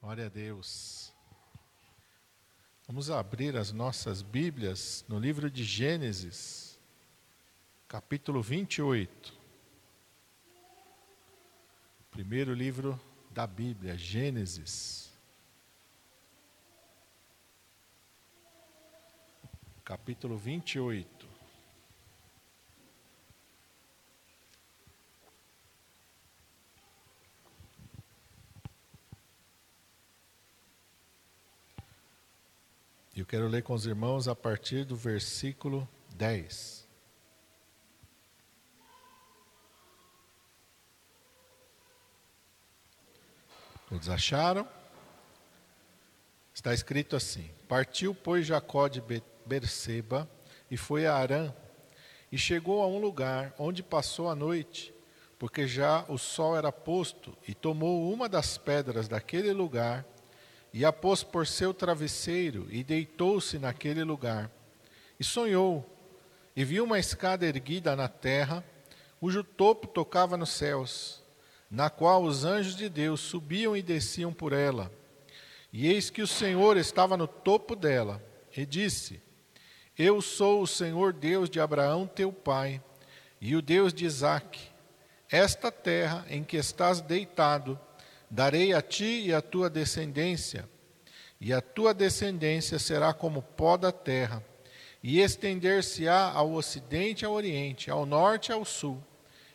Glória a Deus. Vamos abrir as nossas Bíblias no livro de Gênesis, capítulo 28. Primeiro livro da Bíblia, Gênesis. Capítulo 28. Eu quero ler com os irmãos a partir do versículo 10. Todos acharam? Está escrito assim: Partiu, pois, Jacó de Berseba e foi a Arã, e chegou a um lugar onde passou a noite, porque já o sol era posto, e tomou uma das pedras daquele lugar e a pôs por seu travesseiro e deitou-se naquele lugar. E sonhou, e viu uma escada erguida na terra, cujo topo tocava nos céus, na qual os anjos de Deus subiam e desciam por ela. E eis que o Senhor estava no topo dela, e disse: Eu sou o Senhor Deus de Abraão teu pai, e o Deus de Isaque. Esta terra em que estás deitado, Darei a ti e a tua descendência, e a tua descendência será como pó da terra, e estender-se-á ao ocidente e ao oriente, ao norte e ao sul.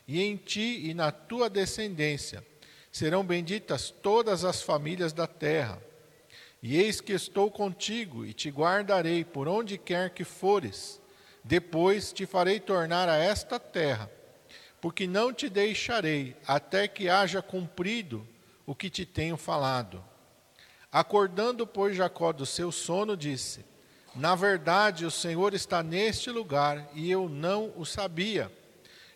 E em ti e na tua descendência serão benditas todas as famílias da terra. E eis que estou contigo e te guardarei por onde quer que fores. Depois te farei tornar a esta terra, porque não te deixarei até que haja cumprido o que te tenho falado. Acordando, pois, Jacó do seu sono, disse: Na verdade, o Senhor está neste lugar e eu não o sabia.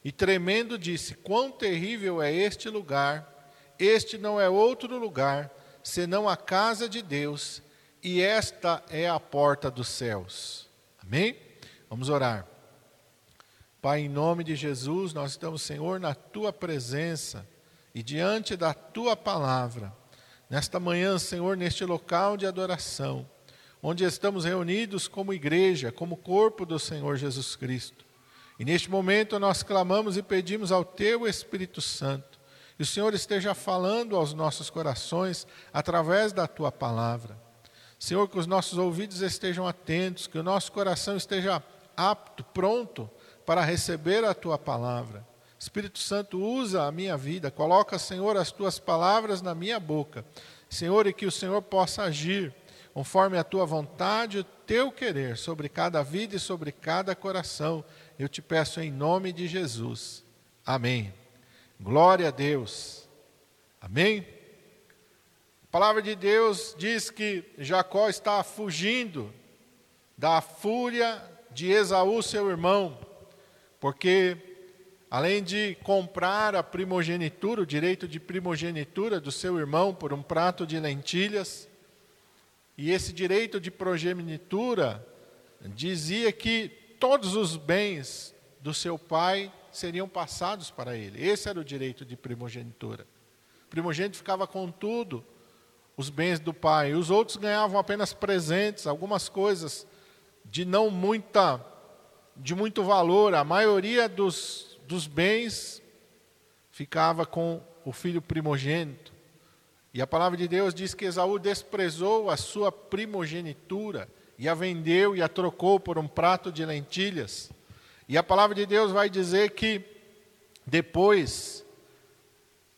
E tremendo, disse: Quão terrível é este lugar! Este não é outro lugar senão a casa de Deus, e esta é a porta dos céus. Amém? Vamos orar. Pai, em nome de Jesus, nós estamos, Senhor, na tua presença e diante da tua palavra, nesta manhã, Senhor, neste local de adoração, onde estamos reunidos como igreja, como corpo do Senhor Jesus Cristo. E neste momento nós clamamos e pedimos ao teu Espírito Santo, que o Senhor esteja falando aos nossos corações através da tua palavra. Senhor, que os nossos ouvidos estejam atentos, que o nosso coração esteja apto, pronto para receber a tua palavra. Espírito Santo, usa a minha vida, coloca, Senhor, as tuas palavras na minha boca. Senhor, e que o Senhor possa agir conforme a tua vontade, o teu querer sobre cada vida e sobre cada coração. Eu te peço em nome de Jesus. Amém. Glória a Deus. Amém. A palavra de Deus diz que Jacó está fugindo da fúria de Esaú, seu irmão, porque além de comprar a primogenitura, o direito de primogenitura do seu irmão por um prato de lentilhas, e esse direito de primogenitura dizia que todos os bens do seu pai seriam passados para ele. Esse era o direito de primogenitura. O primogênito ficava com tudo, os bens do pai. Os outros ganhavam apenas presentes, algumas coisas de não muita de muito valor. A maioria dos dos bens ficava com o filho primogênito. E a palavra de Deus diz que Esaú desprezou a sua primogenitura e a vendeu e a trocou por um prato de lentilhas. E a palavra de Deus vai dizer que depois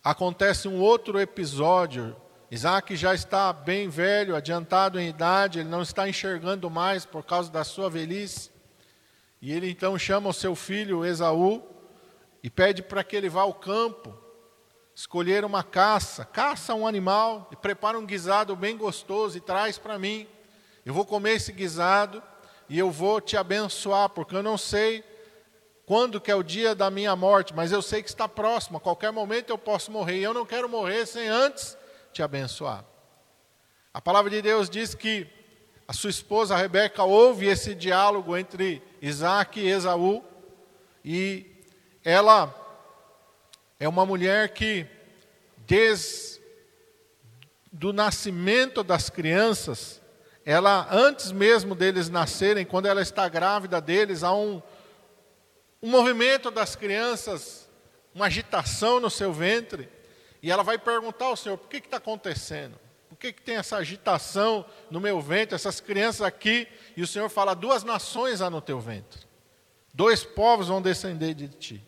acontece um outro episódio. Isaac já está bem velho, adiantado em idade, ele não está enxergando mais por causa da sua velhice. E ele então chama o seu filho Esaú e pede para que ele vá ao campo, escolher uma caça, caça um animal e prepara um guisado bem gostoso e traz para mim. Eu vou comer esse guisado e eu vou te abençoar, porque eu não sei quando que é o dia da minha morte, mas eu sei que está próximo, a qualquer momento eu posso morrer, e eu não quero morrer sem antes te abençoar. A palavra de Deus diz que a sua esposa Rebeca ouve esse diálogo entre Isaac e Esaú, e ela é uma mulher que, desde do nascimento das crianças, ela, antes mesmo deles nascerem, quando ela está grávida deles, há um, um movimento das crianças, uma agitação no seu ventre, e ela vai perguntar ao Senhor: por que está acontecendo? Por que, que tem essa agitação no meu ventre, essas crianças aqui? E o Senhor fala: duas nações há no teu ventre, dois povos vão descender de ti,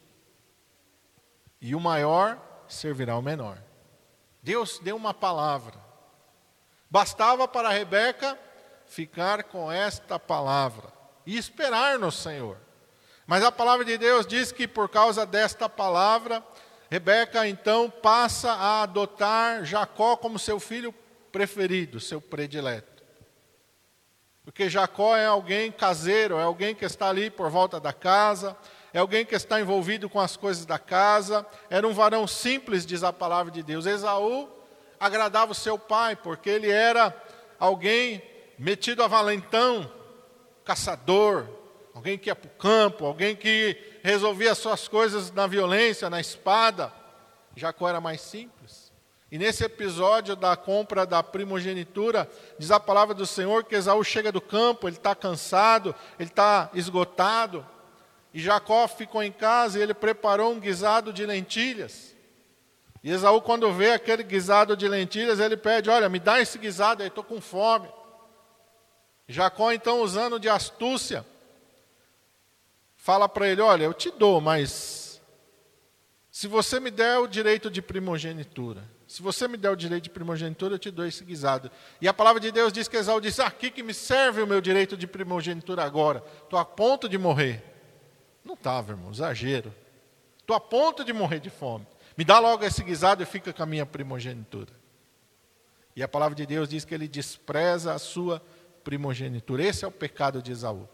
e o maior servirá ao menor. Deus deu uma palavra. Bastava para Rebeca ficar com esta palavra e esperar no Senhor. Mas a palavra de Deus diz que por causa desta palavra, Rebeca então passa a adotar Jacó como seu filho preferido, seu predileto. Porque Jacó é alguém caseiro, é alguém que está ali por volta da casa, é alguém que está envolvido com as coisas da casa, era um varão simples, diz a palavra de Deus. Esaú agradava o seu pai, porque ele era alguém metido a valentão, caçador, alguém que ia para o campo, alguém que resolvia as suas coisas na violência, na espada. Jacó era mais simples. E nesse episódio da compra da primogenitura, diz a palavra do Senhor que Esaú chega do campo, ele está cansado, ele está esgotado, e Jacó ficou em casa e ele preparou um guisado de lentilhas. E Esaú, quando vê aquele guisado de lentilhas, ele pede: Olha, me dá esse guisado aí, estou com fome. Jacó, então, usando de astúcia, fala para ele: Olha, eu te dou, mas se você me der o direito de primogenitura, se você me der o direito de primogenitura, eu te dou esse guisado. E a palavra de Deus diz que Esaú diz: Aqui que me serve o meu direito de primogenitura agora, estou a ponto de morrer. Não estava, irmão, exagero. Estou a ponto de morrer de fome. Me dá logo esse guisado e fica com a minha primogenitura. E a palavra de Deus diz que ele despreza a sua primogenitura. Esse é o pecado de Esaú.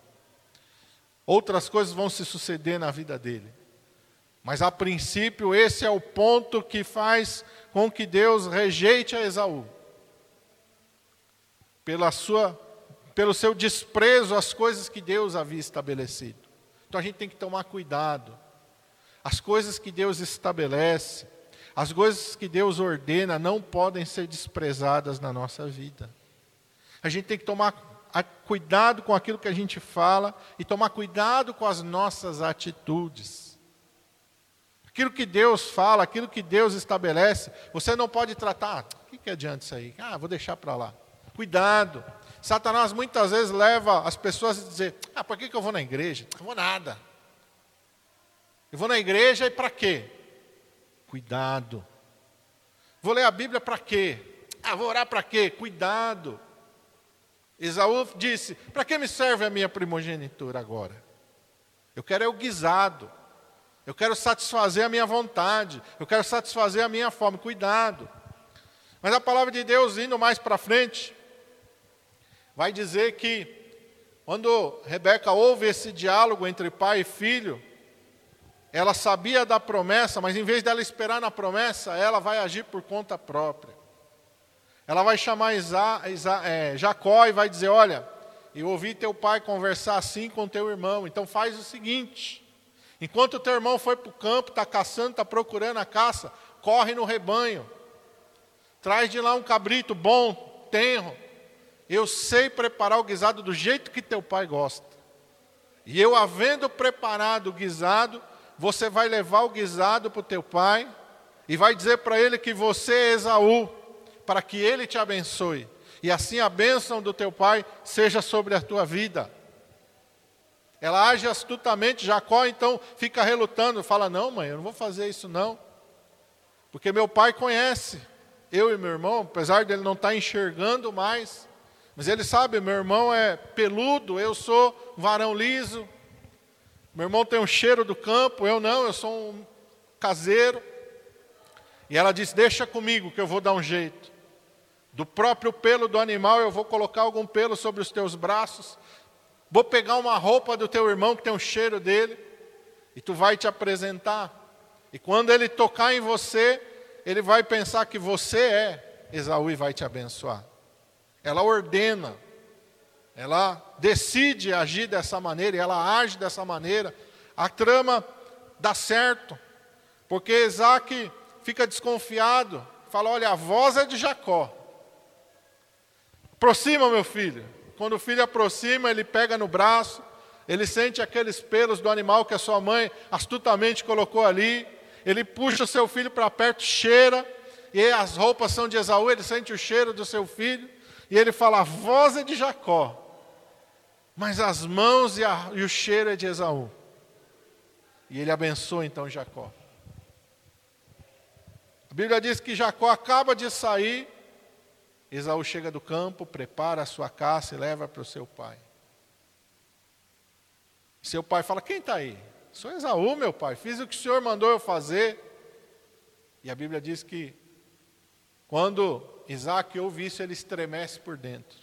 Outras coisas vão se suceder na vida dele. Mas a princípio, esse é o ponto que faz com que Deus rejeite a Esaú. Pela sua, pelo seu desprezo às coisas que Deus havia estabelecido. Então a gente tem que tomar cuidado. As coisas que Deus estabelece, as coisas que Deus ordena, não podem ser desprezadas na nossa vida. A gente tem que tomar cuidado com aquilo que a gente fala e tomar cuidado com as nossas atitudes. Aquilo que Deus fala, aquilo que Deus estabelece, você não pode tratar. Ah, o que, que adianta isso aí? Ah, vou deixar para lá. Cuidado. Satanás muitas vezes leva as pessoas a dizer: Ah, por que, que eu vou na igreja? Não vou nada. Eu vou na igreja e para quê? Cuidado. Vou ler a Bíblia para quê? Ah, vou orar para quê? Cuidado. Esaú disse: Para que me serve a minha primogenitura agora? Eu quero é o guisado. Eu quero satisfazer a minha vontade. Eu quero satisfazer a minha fome. Cuidado. Mas a palavra de Deus, indo mais para frente, vai dizer que quando Rebeca ouve esse diálogo entre pai e filho, ela sabia da promessa, mas em vez dela esperar na promessa, ela vai agir por conta própria. Ela vai chamar Isa, Isa, é, Jacó e vai dizer: Olha, eu ouvi teu pai conversar assim com teu irmão, então faz o seguinte: enquanto teu irmão foi para o campo, está caçando, está procurando a caça, corre no rebanho, traz de lá um cabrito bom, tenro, eu sei preparar o guisado do jeito que teu pai gosta. E eu, havendo preparado o guisado, você vai levar o guisado para o teu pai e vai dizer para ele que você é Esaú, para que ele te abençoe. E assim a bênção do teu pai seja sobre a tua vida. Ela age astutamente, Jacó então fica relutando, fala: Não, mãe, eu não vou fazer isso não, porque meu pai conhece eu e meu irmão, apesar dele não estar enxergando mais, mas ele sabe, meu irmão é peludo, eu sou varão liso. Meu irmão tem um cheiro do campo, eu não, eu sou um caseiro. E ela disse: Deixa comigo que eu vou dar um jeito. Do próprio pelo do animal eu vou colocar algum pelo sobre os teus braços. Vou pegar uma roupa do teu irmão que tem um cheiro dele. E tu vai te apresentar. E quando ele tocar em você, ele vai pensar que você é Esaú e vai te abençoar ela ordena, ela decide agir dessa maneira e ela age dessa maneira. A trama dá certo, porque Isaac fica desconfiado, fala: olha, a voz é de Jacó, Aproxima, meu filho. Quando o filho aproxima, ele pega no braço, ele sente aqueles pelos do animal que a sua mãe astutamente colocou ali. Ele puxa o seu filho para perto, cheira, e as roupas são de Esaú, ele sente o cheiro do seu filho, e ele fala: a voz é de Jacó, mas as mãos e, a, e o cheiro é de Esaú. E ele abençoa então Jacó. A Bíblia diz que Jacó acaba de sair, Esaú chega do campo, prepara a sua caça e leva para o seu pai. Seu pai fala: Quem está aí? Sou Esaú, meu pai, fiz o que o senhor mandou eu fazer. E a Bíblia diz que quando Isaac ouve isso, ele estremece por dentro.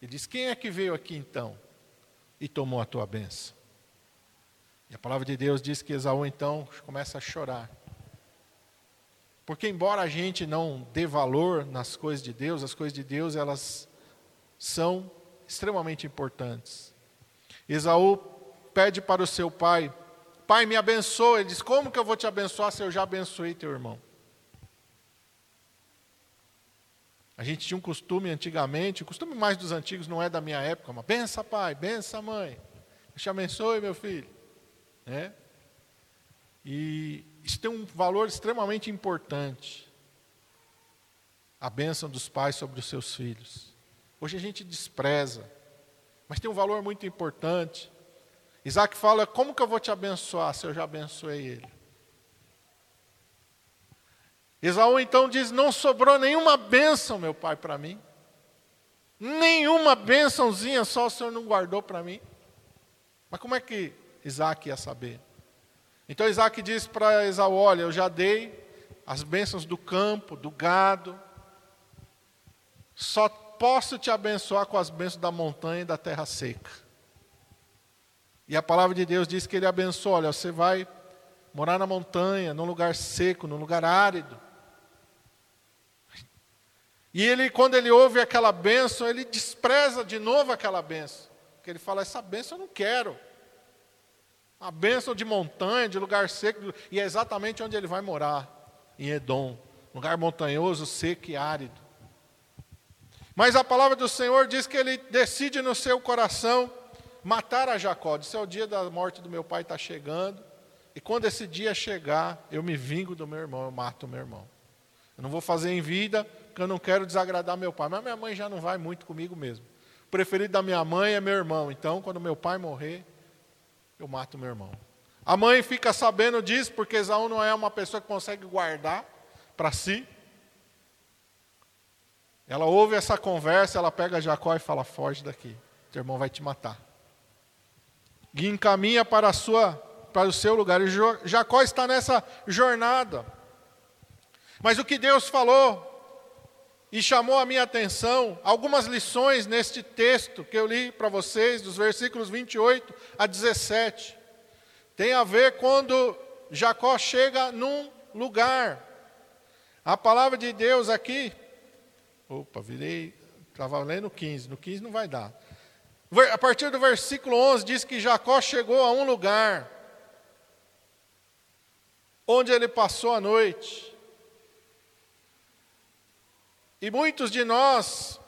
Ele diz: Quem é que veio aqui então e tomou a tua bênção? E a palavra de Deus diz que Esaú então começa a chorar. Porque embora a gente não dê valor nas coisas de Deus, as coisas de Deus elas são extremamente importantes. Esaú pede para o seu pai: Pai, me abençoa. Ele diz: Como que eu vou te abençoar se eu já abençoei teu irmão? A gente tinha um costume antigamente, o costume mais dos antigos não é da minha época, mas bença pai, bença mãe, te abençoe meu filho. Né? E isso tem um valor extremamente importante. A bênção dos pais sobre os seus filhos. Hoje a gente despreza, mas tem um valor muito importante. Isaac fala: Como que eu vou te abençoar se eu já abençoei ele? Esaú então diz: Não sobrou nenhuma bênção, meu pai, para mim. Nenhuma bênçãozinha só o Senhor não guardou para mim. Mas como é que Isaac ia saber? Então Isaac diz para Esaú: Olha, eu já dei as bênçãos do campo, do gado, só posso te abençoar com as bênçãos da montanha e da terra seca. E a palavra de Deus diz que ele abençoa: olha, você vai morar na montanha, num lugar seco, num lugar árido. E ele, quando ele ouve aquela bênção, ele despreza de novo aquela bênção. Porque ele fala: essa bênção eu não quero. A bênção de montanha, de lugar seco, e é exatamente onde ele vai morar, em Edom, lugar montanhoso, seco e árido. Mas a palavra do Senhor diz que ele decide no seu coração matar a Jacó. Disse: é o dia da morte do meu pai está chegando, e quando esse dia chegar, eu me vingo do meu irmão, eu mato o meu irmão. Eu não vou fazer em vida, porque eu não quero desagradar meu pai. Mas minha mãe já não vai muito comigo mesmo. O preferido da minha mãe é meu irmão. Então, quando meu pai morrer, eu mato meu irmão. A mãe fica sabendo disso, porque Esaú não é uma pessoa que consegue guardar para si. Ela ouve essa conversa, ela pega Jacó e fala: Foge daqui, teu irmão vai te matar. E encaminha para, a sua, para o seu lugar. E Jacó está nessa jornada. Mas o que Deus falou e chamou a minha atenção algumas lições neste texto que eu li para vocês, dos versículos 28 a 17. Tem a ver quando Jacó chega num lugar. A palavra de Deus aqui. Opa, virei. Estava lendo 15. No 15 não vai dar. A partir do versículo 11 diz que Jacó chegou a um lugar onde ele passou a noite. E muitos de nós,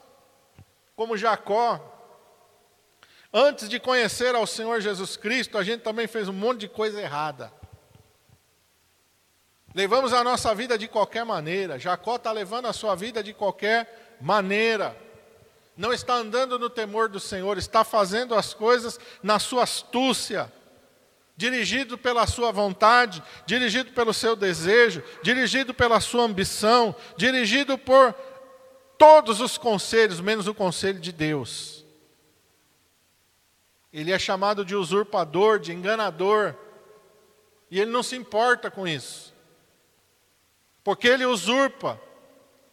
como Jacó, antes de conhecer ao Senhor Jesus Cristo, a gente também fez um monte de coisa errada. Levamos a nossa vida de qualquer maneira. Jacó está levando a sua vida de qualquer maneira. Não está andando no temor do Senhor, está fazendo as coisas na sua astúcia, dirigido pela sua vontade, dirigido pelo seu desejo, dirigido pela sua ambição, dirigido por todos os conselhos, menos o conselho de Deus. Ele é chamado de usurpador, de enganador, e ele não se importa com isso, porque ele usurpa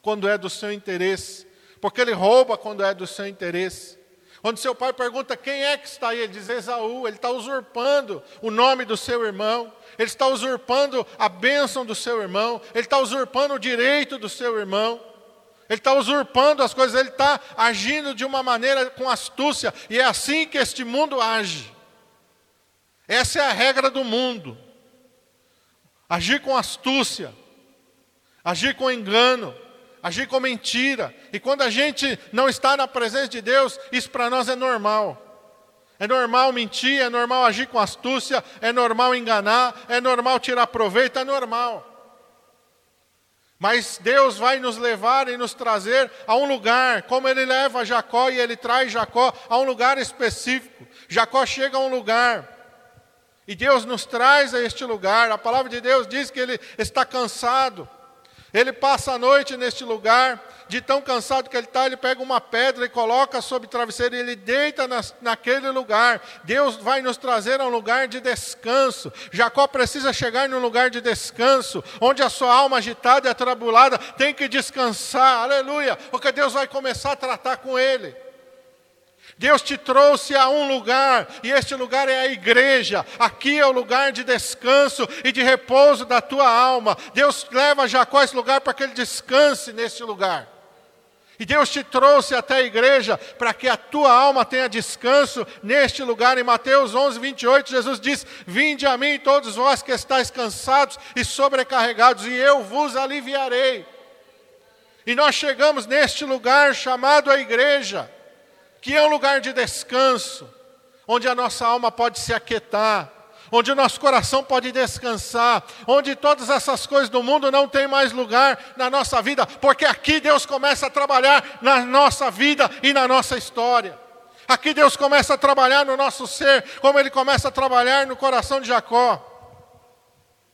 quando é do seu interesse, porque ele rouba quando é do seu interesse. Quando seu pai pergunta quem é que está aí, ele diz Esaú, ele está usurpando o nome do seu irmão, ele está usurpando a bênção do seu irmão, ele está usurpando o direito do seu irmão. Ele está usurpando as coisas, ele está agindo de uma maneira com astúcia, e é assim que este mundo age. Essa é a regra do mundo. Agir com astúcia, agir com engano, agir com mentira. E quando a gente não está na presença de Deus, isso para nós é normal. É normal mentir, é normal agir com astúcia, é normal enganar, é normal tirar proveito, é normal. Mas Deus vai nos levar e nos trazer a um lugar, como Ele leva Jacó e Ele traz Jacó a um lugar específico. Jacó chega a um lugar e Deus nos traz a este lugar. A palavra de Deus diz que Ele está cansado. Ele passa a noite neste lugar, de tão cansado que ele está, ele pega uma pedra e coloca sobre o travesseiro e ele deita nas, naquele lugar. Deus vai nos trazer a um lugar de descanso. Jacó precisa chegar num lugar de descanso, onde a sua alma agitada e atrabulada tem que descansar, aleluia, porque Deus vai começar a tratar com ele. Deus te trouxe a um lugar, e este lugar é a igreja. Aqui é o lugar de descanso e de repouso da tua alma. Deus leva Jacó a esse lugar para que ele descanse neste lugar. E Deus te trouxe até a igreja para que a tua alma tenha descanso neste lugar. Em Mateus 11, 28, Jesus diz: Vinde a mim, todos vós que estáis cansados e sobrecarregados, e eu vos aliviarei. E nós chegamos neste lugar chamado a igreja que é um lugar de descanso, onde a nossa alma pode se aquietar, onde o nosso coração pode descansar, onde todas essas coisas do mundo não têm mais lugar na nossa vida, porque aqui Deus começa a trabalhar na nossa vida e na nossa história. Aqui Deus começa a trabalhar no nosso ser, como Ele começa a trabalhar no coração de Jacó.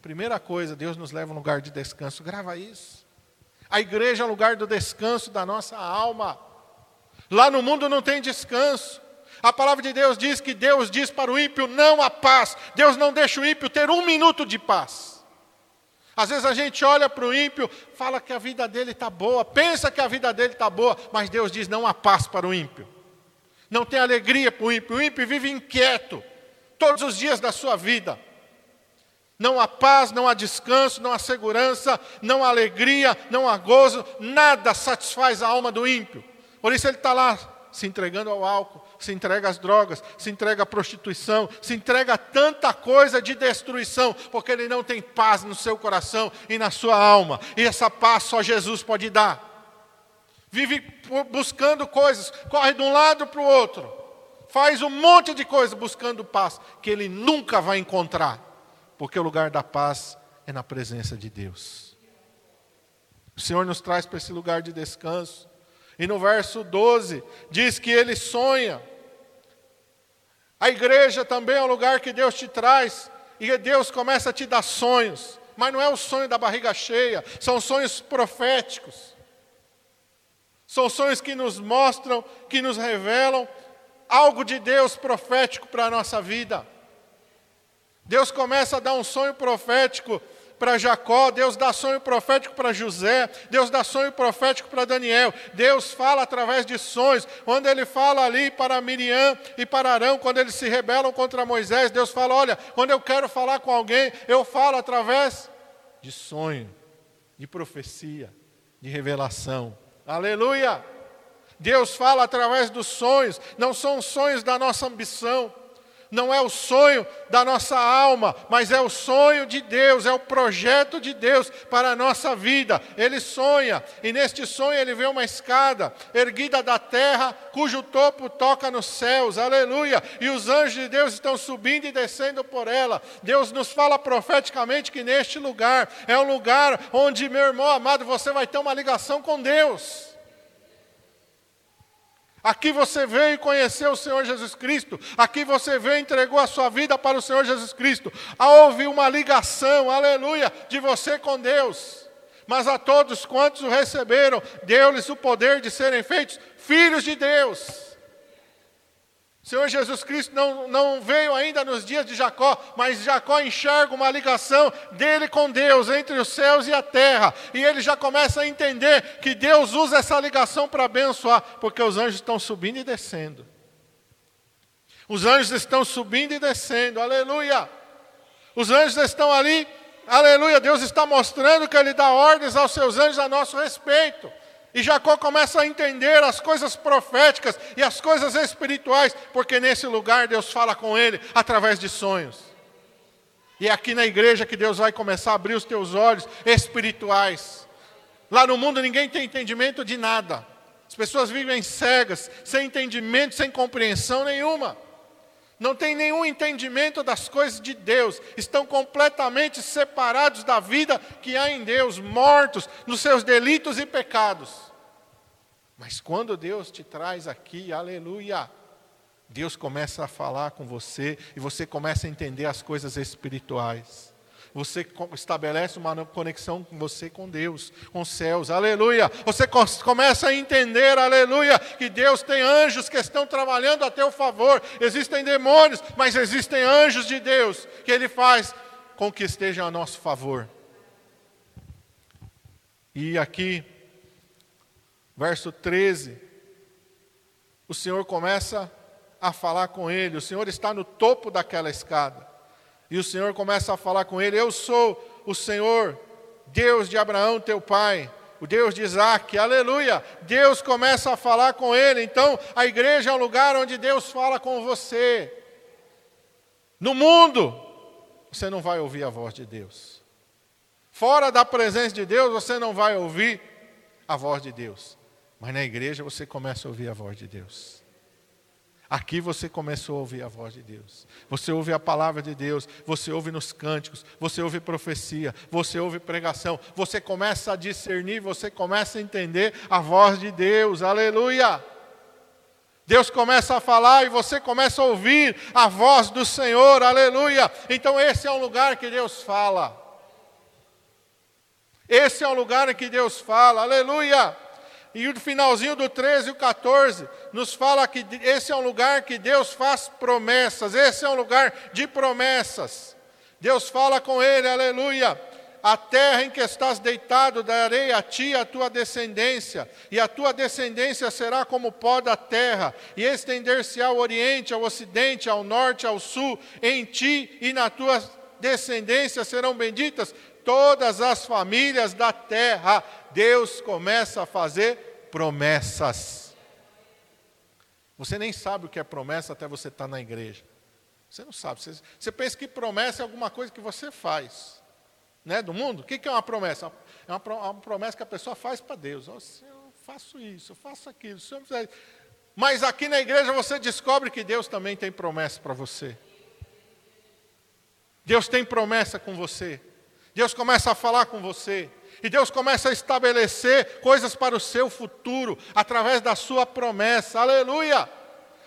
Primeira coisa, Deus nos leva a um lugar de descanso, grava isso. A igreja é o lugar do descanso da nossa alma. Lá no mundo não tem descanso. A palavra de Deus diz que Deus diz para o ímpio: não há paz. Deus não deixa o ímpio ter um minuto de paz. Às vezes a gente olha para o ímpio, fala que a vida dele está boa, pensa que a vida dele está boa, mas Deus diz: não há paz para o ímpio. Não tem alegria para o ímpio. O ímpio vive inquieto todos os dias da sua vida. Não há paz, não há descanso, não há segurança, não há alegria, não há gozo, nada satisfaz a alma do ímpio. Por isso ele está lá se entregando ao álcool, se entrega às drogas, se entrega à prostituição, se entrega a tanta coisa de destruição, porque ele não tem paz no seu coração e na sua alma. E essa paz só Jesus pode dar. Vive buscando coisas, corre de um lado para o outro, faz um monte de coisa buscando paz, que ele nunca vai encontrar, porque o lugar da paz é na presença de Deus. O Senhor nos traz para esse lugar de descanso. E no verso 12 diz que ele sonha. A igreja também é um lugar que Deus te traz e Deus começa a te dar sonhos. Mas não é o sonho da barriga cheia, são sonhos proféticos. São sonhos que nos mostram, que nos revelam algo de Deus profético para a nossa vida. Deus começa a dar um sonho profético para Jacó, Deus dá sonho profético para José, Deus dá sonho profético para Daniel. Deus fala através de sonhos. Quando ele fala ali para Miriam e para Arão, quando eles se rebelam contra Moisés, Deus fala: Olha, quando eu quero falar com alguém, eu falo através de sonho, de profecia, de revelação. Aleluia! Deus fala através dos sonhos, não são sonhos da nossa ambição não é o sonho da nossa alma, mas é o sonho de Deus, é o projeto de Deus para a nossa vida. Ele sonha, e neste sonho ele vê uma escada erguida da terra, cujo topo toca nos céus, aleluia, e os anjos de Deus estão subindo e descendo por ela. Deus nos fala profeticamente que neste lugar é um lugar onde, meu irmão amado, você vai ter uma ligação com Deus. Aqui você veio conhecer o Senhor Jesus Cristo. Aqui você veio e entregou a sua vida para o Senhor Jesus Cristo. Houve uma ligação, aleluia, de você com Deus. Mas a todos quantos o receberam, deu-lhes o poder de serem feitos filhos de Deus. Senhor Jesus Cristo não, não veio ainda nos dias de Jacó, mas Jacó enxerga uma ligação dele com Deus, entre os céus e a terra. E ele já começa a entender que Deus usa essa ligação para abençoar, porque os anjos estão subindo e descendo. Os anjos estão subindo e descendo, aleluia. Os anjos estão ali, aleluia. Deus está mostrando que Ele dá ordens aos seus anjos a nosso respeito. E Jacó começa a entender as coisas proféticas e as coisas espirituais, porque nesse lugar Deus fala com ele através de sonhos. E é aqui na igreja que Deus vai começar a abrir os teus olhos espirituais. Lá no mundo ninguém tem entendimento de nada. As pessoas vivem cegas, sem entendimento, sem compreensão nenhuma. Não tem nenhum entendimento das coisas de Deus. Estão completamente separados da vida que há em Deus, mortos nos seus delitos e pecados. Mas quando Deus te traz aqui, aleluia, Deus começa a falar com você e você começa a entender as coisas espirituais. Você estabelece uma conexão com você com Deus, com os céus, aleluia. Você começa a entender, aleluia, que Deus tem anjos que estão trabalhando a teu favor. Existem demônios, mas existem anjos de Deus que Ele faz com que estejam a nosso favor. E aqui, verso 13, o Senhor começa a falar com ele. O Senhor está no topo daquela escada. E o Senhor começa a falar com ele: Eu sou o Senhor, Deus de Abraão, teu pai, o Deus de Isaac, aleluia. Deus começa a falar com ele. Então, a igreja é um lugar onde Deus fala com você. No mundo, você não vai ouvir a voz de Deus. Fora da presença de Deus, você não vai ouvir a voz de Deus. Mas na igreja você começa a ouvir a voz de Deus. Aqui você começou a ouvir a voz de Deus. Você ouve a palavra de Deus, você ouve nos cânticos, você ouve profecia, você ouve pregação, você começa a discernir, você começa a entender a voz de Deus. Aleluia! Deus começa a falar e você começa a ouvir a voz do Senhor. Aleluia! Então esse é um lugar que Deus fala. Esse é um lugar em que Deus fala. Aleluia! E o finalzinho do 13 e o 14 nos fala que esse é um lugar que Deus faz promessas, esse é um lugar de promessas. Deus fala com ele, aleluia. A terra em que estás deitado darei a ti a tua descendência, e a tua descendência será como pó da terra, e estender-se ao oriente, ao ocidente, ao norte, ao sul, em ti e na tua descendência serão benditas todas as famílias da terra. Deus começa a fazer promessas. Você nem sabe o que é promessa até você estar tá na igreja. Você não sabe. Você, você, pensa que promessa é alguma coisa que você faz. Né, do mundo? O que, é uma promessa? É uma, uma promessa que a pessoa faz para Deus. Oh, eu faço isso, eu faço aquilo. Mas aqui na igreja você descobre que Deus também tem promessa para você. Deus tem promessa com você. Deus começa a falar com você. E Deus começa a estabelecer coisas para o seu futuro, através da sua promessa. Aleluia!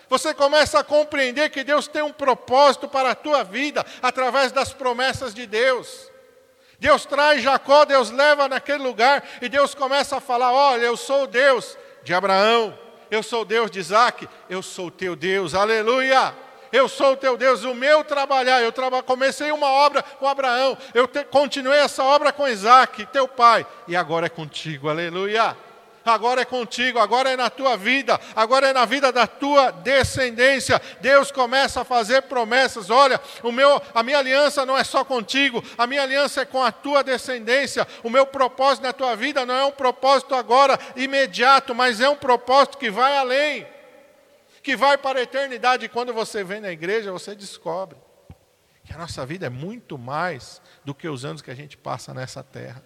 Você começa a compreender que Deus tem um propósito para a tua vida, através das promessas de Deus. Deus traz Jacó, Deus leva naquele lugar, e Deus começa a falar: Olha, eu sou o Deus de Abraão, eu sou o Deus de Isaac, eu sou o teu Deus. Aleluia! Eu sou o teu Deus, o meu trabalhar. Eu traba, comecei uma obra com Abraão, eu te, continuei essa obra com Isaac, teu pai, e agora é contigo, aleluia. Agora é contigo, agora é na tua vida, agora é na vida da tua descendência. Deus começa a fazer promessas. Olha, o meu, a minha aliança não é só contigo, a minha aliança é com a tua descendência. O meu propósito na tua vida não é um propósito agora imediato, mas é um propósito que vai além que vai para a eternidade. E quando você vem na igreja, você descobre que a nossa vida é muito mais do que os anos que a gente passa nessa terra.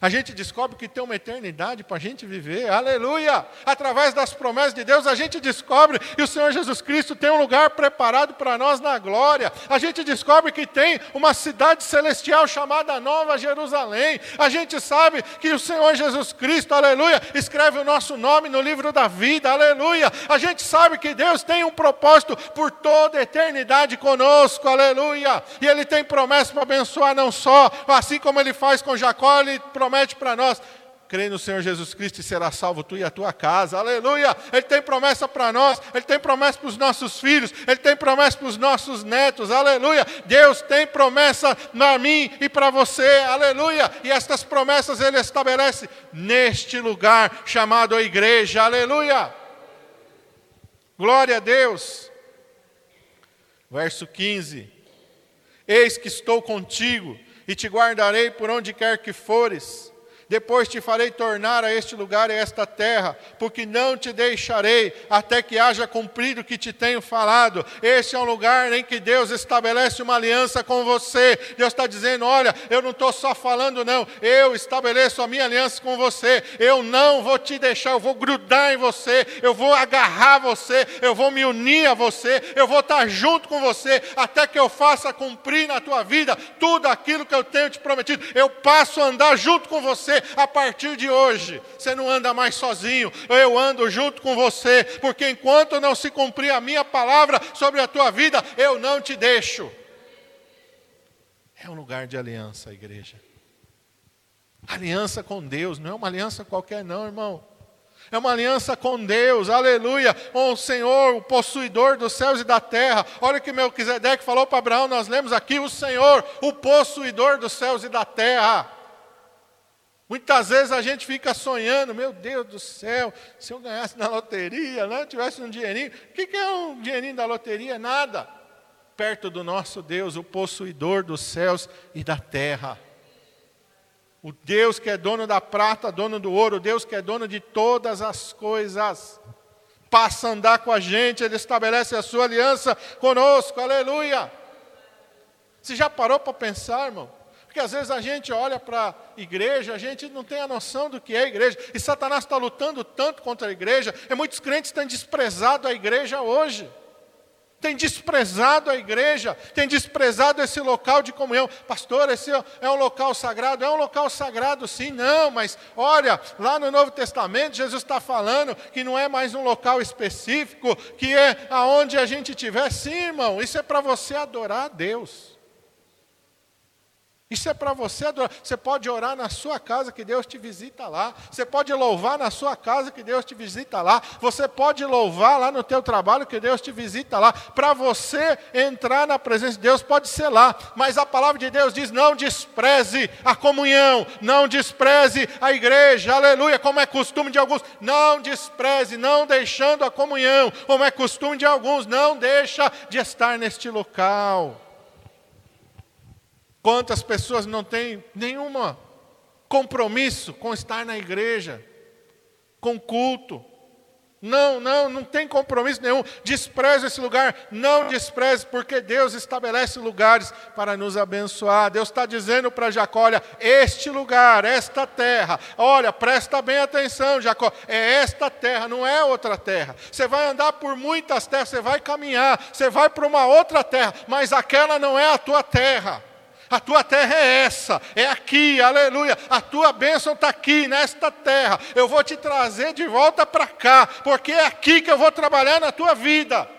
A gente descobre que tem uma eternidade para a gente viver, aleluia! Através das promessas de Deus, a gente descobre que o Senhor Jesus Cristo tem um lugar preparado para nós na glória. A gente descobre que tem uma cidade celestial chamada Nova Jerusalém. A gente sabe que o Senhor Jesus Cristo, aleluia, escreve o nosso nome no livro da vida, aleluia. A gente sabe que Deus tem um propósito por toda a eternidade conosco, aleluia. E Ele tem promessa para abençoar não só, assim como Ele faz com Jacó, Ele promete para nós: crê no Senhor Jesus Cristo e será salvo tu e a tua casa. Aleluia! Ele tem promessa para nós, ele tem promessa para os nossos filhos, ele tem promessa para os nossos netos. Aleluia! Deus tem promessa para mim e para você. Aleluia! E estas promessas ele estabelece neste lugar chamado a igreja. Aleluia! Glória a Deus. Verso 15: Eis que estou contigo e te guardarei por onde quer que fores, Depois te farei tornar a este lugar e a esta terra, porque não te deixarei até que haja cumprido o que te tenho falado. Este é um lugar em que Deus estabelece uma aliança com você. Deus está dizendo: olha, eu não estou só falando, não, eu estabeleço a minha aliança com você. Eu não vou te deixar, eu vou grudar em você, eu vou agarrar você, eu vou me unir a você, eu vou estar junto com você, até que eu faça cumprir na tua vida tudo aquilo que eu tenho te prometido. Eu passo a andar junto com a partir de hoje, você não anda mais sozinho, eu ando junto com você, porque enquanto não se cumprir a minha palavra sobre a tua vida, eu não te deixo. É um lugar de aliança, a igreja. Aliança com Deus, não é uma aliança qualquer, não, irmão. É uma aliança com Deus, aleluia. Com o Senhor, o possuidor dos céus e da terra. Olha o que Melquisedeque falou para Abraão, nós lemos aqui: o Senhor, o possuidor dos céus e da terra. Muitas vezes a gente fica sonhando, meu Deus do céu, se eu ganhasse na loteria, né, tivesse um dinheirinho. O que é um dinheirinho da loteria? Nada. Perto do nosso Deus, o possuidor dos céus e da terra. O Deus que é dono da prata, dono do ouro, o Deus que é dono de todas as coisas. Passa a andar com a gente, Ele estabelece a sua aliança conosco, aleluia. Você já parou para pensar, irmão? Porque às vezes a gente olha para a igreja, a gente não tem a noção do que é a igreja. E Satanás está lutando tanto contra a igreja. E muitos crentes têm desprezado a igreja hoje. Tem desprezado a igreja, tem desprezado esse local de comunhão. Pastor, esse é um local sagrado? É um local sagrado, sim, não, mas olha, lá no Novo Testamento, Jesus está falando que não é mais um local específico, que é aonde a gente estiver. Sim, irmão, isso é para você adorar a Deus. Isso é para você adorar. Você pode orar na sua casa que Deus te visita lá. Você pode louvar na sua casa que Deus te visita lá. Você pode louvar lá no teu trabalho que Deus te visita lá. Para você entrar na presença de Deus pode ser lá, mas a palavra de Deus diz: não despreze a comunhão, não despreze a igreja. Aleluia, como é costume de alguns. Não despreze, não deixando a comunhão, como é costume de alguns, não deixa de estar neste local. Quantas pessoas não têm nenhum compromisso com estar na igreja, com culto? Não, não, não tem compromisso nenhum. Despreze esse lugar, não despreze, porque Deus estabelece lugares para nos abençoar. Deus está dizendo para Jacó: olha, este lugar, esta terra, olha, presta bem atenção, Jacó, é esta terra, não é outra terra. Você vai andar por muitas terras, você vai caminhar, você vai para uma outra terra, mas aquela não é a tua terra. A tua terra é essa, é aqui, aleluia. A tua bênção está aqui, nesta terra. Eu vou te trazer de volta para cá, porque é aqui que eu vou trabalhar na tua vida.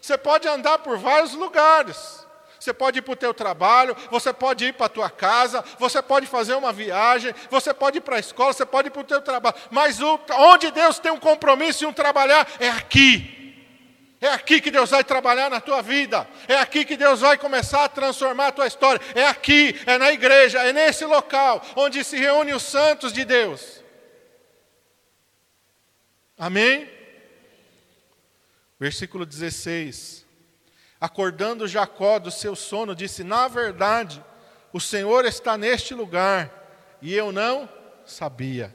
Você pode andar por vários lugares. Você pode ir para o teu trabalho, você pode ir para a tua casa, você pode fazer uma viagem, você pode ir para a escola, você pode ir para o teu trabalho. Mas o, onde Deus tem um compromisso e um trabalhar é aqui. É aqui que Deus vai trabalhar na tua vida. É aqui que Deus vai começar a transformar a tua história. É aqui, é na igreja, é nesse local onde se reúnem os santos de Deus. Amém? Versículo 16. Acordando Jacó do seu sono, disse: Na verdade, o Senhor está neste lugar, e eu não sabia.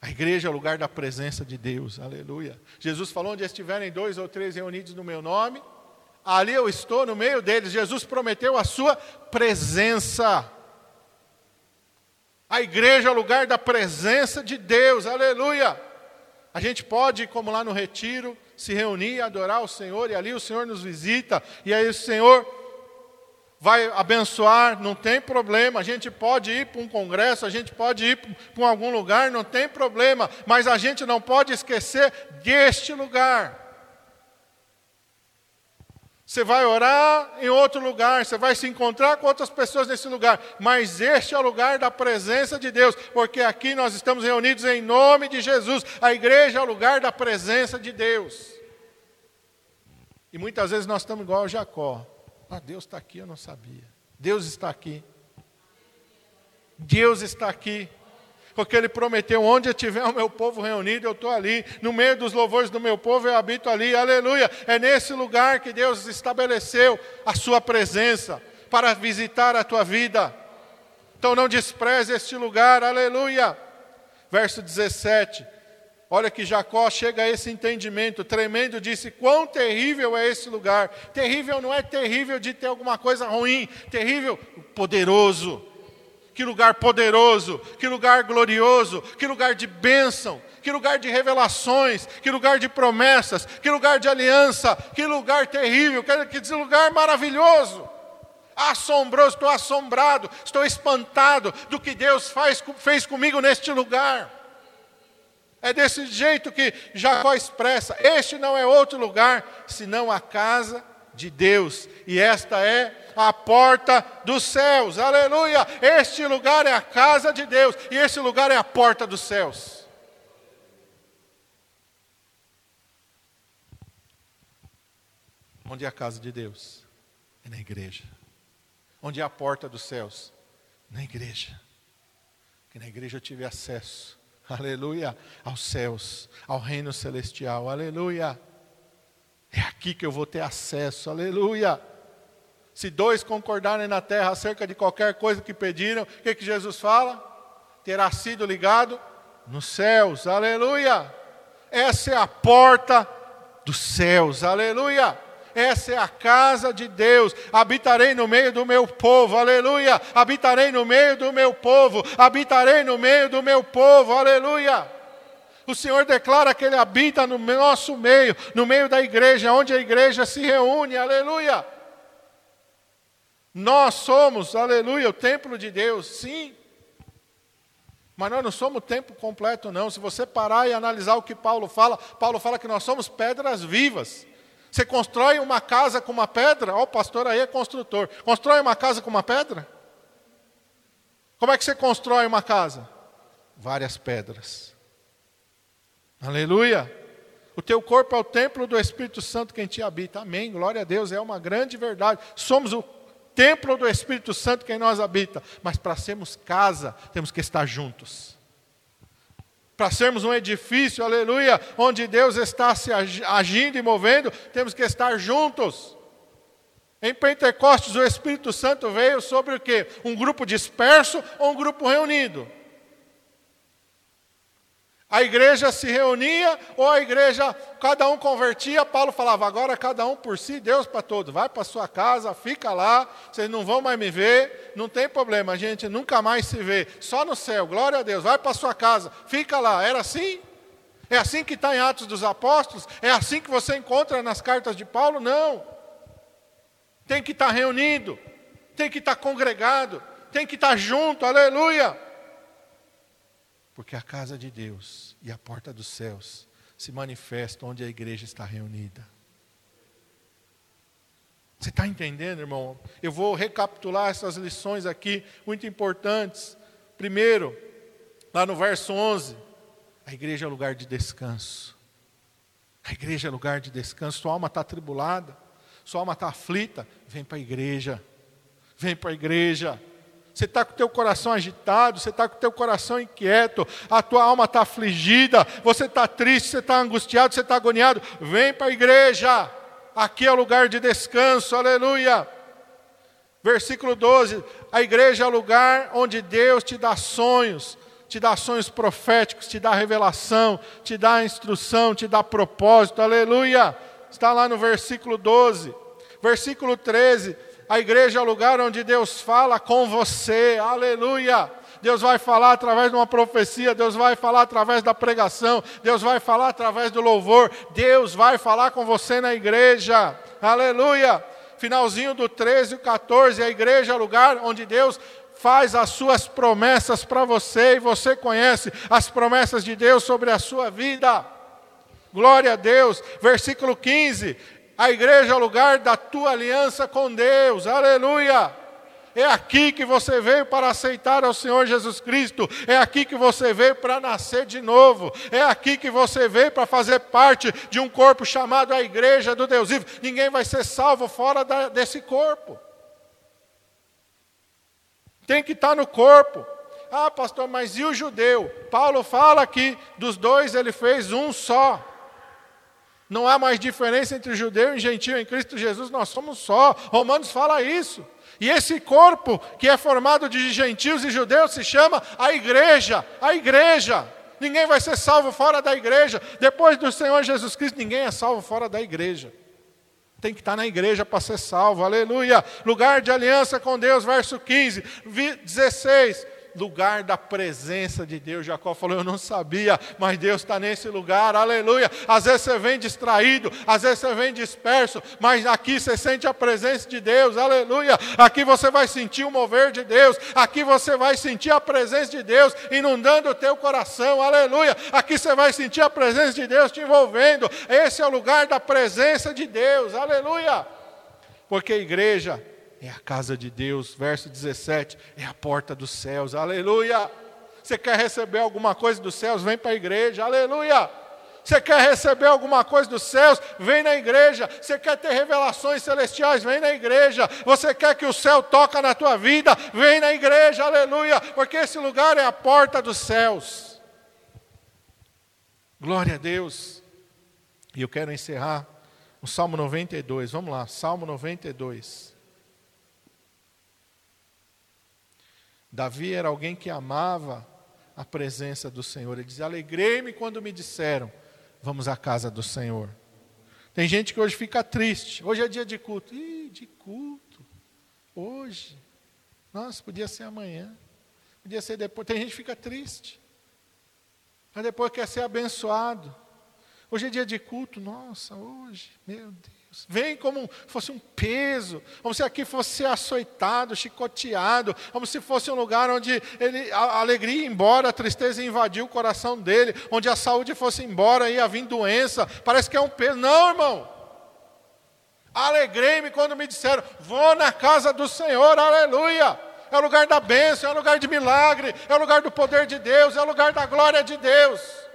A igreja é o lugar da presença de Deus, aleluia. Jesus falou: onde estiverem dois ou três reunidos no meu nome, ali eu estou no meio deles. Jesus prometeu a sua presença. A igreja é o lugar da presença de Deus, aleluia. A gente pode, como lá no retiro, se reunir, adorar o Senhor, e ali o Senhor nos visita, e aí o Senhor vai abençoar, não tem problema. A gente pode ir para um congresso, a gente pode ir para algum lugar, não tem problema. Mas a gente não pode esquecer deste lugar. Você vai orar em outro lugar, você vai se encontrar com outras pessoas nesse lugar, mas este é o lugar da presença de Deus, porque aqui nós estamos reunidos em nome de Jesus. A igreja é o lugar da presença de Deus. E muitas vezes nós estamos igual a Jacó. Ah, Deus está aqui, eu não sabia. Deus está aqui. Deus está aqui. Porque Ele prometeu: onde tiver o meu povo reunido, eu estou ali. No meio dos louvores do meu povo, eu habito ali. Aleluia. É nesse lugar que Deus estabeleceu a Sua presença para visitar a tua vida. Então não despreze este lugar, aleluia. Verso 17. Olha que Jacó chega a esse entendimento tremendo, disse: Quão terrível é esse lugar! Terrível não é terrível de ter alguma coisa ruim, terrível, poderoso. Que lugar poderoso, que lugar glorioso, que lugar de bênção, que lugar de revelações, que lugar de promessas, que lugar de aliança, que lugar terrível, que lugar maravilhoso assombroso, estou assombrado, estou espantado do que Deus faz, fez comigo neste lugar. É desse jeito que Jacó expressa: este não é outro lugar senão a casa de Deus, e esta é a porta dos céus, aleluia! Este lugar é a casa de Deus, e este lugar é a porta dos céus. Onde é a casa de Deus? É na igreja. Onde é a porta dos céus? Na igreja. Que na igreja eu tive acesso, aleluia, aos céus, ao reino celestial, aleluia. É aqui que eu vou ter acesso, aleluia. Se dois concordarem na terra acerca de qualquer coisa que pediram, o que, que Jesus fala? Terá sido ligado nos céus, aleluia. Essa é a porta dos céus, aleluia essa é a casa de Deus. Habitarei no meio do meu povo, aleluia. Habitarei no meio do meu povo, habitarei no meio do meu povo, aleluia. O Senhor declara que Ele habita no nosso meio, no meio da igreja, onde a igreja se reúne, aleluia. Nós somos, aleluia, o templo de Deus, sim. Mas nós não somos o tempo completo, não. Se você parar e analisar o que Paulo fala, Paulo fala que nós somos pedras vivas. Você constrói uma casa com uma pedra? Ó, oh, o pastor aí é construtor. Constrói uma casa com uma pedra? Como é que você constrói uma casa? Várias pedras. Aleluia. O teu corpo é o templo do Espírito Santo quem te habita. Amém. Glória a Deus. É uma grande verdade. Somos o templo do Espírito Santo quem nós habita. Mas para sermos casa, temos que estar juntos para sermos um edifício, aleluia, onde Deus está se agindo e movendo, temos que estar juntos. Em Pentecostes, o Espírito Santo veio sobre o quê? Um grupo disperso ou um grupo reunido? A igreja se reunia ou a igreja, cada um convertia, Paulo falava, agora cada um por si, Deus para todos. Vai para sua casa, fica lá, vocês não vão mais me ver, não tem problema, a gente nunca mais se vê, só no céu, glória a Deus, vai para sua casa, fica lá. Era assim? É assim que está em Atos dos Apóstolos? É assim que você encontra nas cartas de Paulo? Não. Tem que estar tá reunido, tem que estar tá congregado, tem que estar tá junto, aleluia. Porque a casa de Deus e a porta dos céus se manifestam onde a igreja está reunida. Você está entendendo, irmão? Eu vou recapitular essas lições aqui, muito importantes. Primeiro, lá no verso 11, a igreja é lugar de descanso. A igreja é lugar de descanso. Sua alma está atribulada, sua alma está aflita. Vem para a igreja. Vem para a igreja você está com o teu coração agitado, você está com o teu coração inquieto, a tua alma está afligida, você está triste, você está angustiado, você está agoniado, vem para a igreja, aqui é o lugar de descanso, aleluia. Versículo 12: a igreja é o lugar onde Deus te dá sonhos, te dá sonhos proféticos, te dá revelação, te dá instrução, te dá propósito, aleluia. Está lá no versículo 12. Versículo 13: a igreja é o lugar onde Deus fala com você, aleluia. Deus vai falar através de uma profecia, Deus vai falar através da pregação, Deus vai falar através do louvor, Deus vai falar com você na igreja, aleluia. Finalzinho do 13 e 14, a igreja é o lugar onde Deus faz as suas promessas para você e você conhece as promessas de Deus sobre a sua vida. Glória a Deus. Versículo 15: a igreja é o lugar da tua aliança com Deus. Aleluia! É aqui que você veio para aceitar ao Senhor Jesus Cristo. É aqui que você veio para nascer de novo. É aqui que você veio para fazer parte de um corpo chamado a Igreja do Deus vivo. Ninguém vai ser salvo fora da, desse corpo. Tem que estar no corpo. Ah, pastor, mas e o judeu? Paulo fala que dos dois ele fez um só. Não há mais diferença entre judeu e gentil em Cristo Jesus, nós somos só. Romanos fala isso. E esse corpo, que é formado de gentios e judeus, se chama a igreja. A igreja. Ninguém vai ser salvo fora da igreja. Depois do Senhor Jesus Cristo, ninguém é salvo fora da igreja. Tem que estar na igreja para ser salvo, aleluia. Lugar de aliança com Deus, verso 15, 16 lugar da presença de Deus. Jacó falou: Eu não sabia, mas Deus está nesse lugar, aleluia. Às vezes você vem distraído, às vezes você vem disperso, mas aqui você sente a presença de Deus, aleluia. Aqui você vai sentir o mover de Deus, aqui você vai sentir a presença de Deus inundando o teu coração, aleluia. Aqui você vai sentir a presença de Deus te envolvendo. Esse é o lugar da presença de Deus, aleluia. Porque a igreja é a casa de Deus. Verso 17, é a porta dos céus. Aleluia! Você quer receber alguma coisa dos céus? Vem para a igreja. Aleluia! Você quer receber alguma coisa dos céus? Vem na igreja. Você quer ter revelações celestiais? Vem na igreja. Você quer que o céu toque na tua vida? Vem na igreja. Aleluia! Porque esse lugar é a porta dos céus. Glória a Deus. E eu quero encerrar o Salmo 92. Vamos lá, Salmo 92. Davi era alguém que amava a presença do Senhor. Ele dizia: Alegrei-me quando me disseram, vamos à casa do Senhor. Tem gente que hoje fica triste. Hoje é dia de culto. Ih, de culto. Hoje. Nossa, podia ser amanhã. Podia ser depois. Tem gente que fica triste. Mas depois quer ser abençoado. Hoje é dia de culto. Nossa, hoje. Meu Deus. Vem como fosse um peso, como se aqui fosse açoitado, chicoteado, como se fosse um lugar onde ele, a alegria ia embora, a tristeza invadiu o coração dele, onde a saúde fosse embora, ia vir doença. Parece que é um peso. Não, irmão. Alegrei-me quando me disseram: vou na casa do Senhor, aleluia. É o lugar da bênção, é o lugar de milagre, é o lugar do poder de Deus, é o lugar da glória de Deus.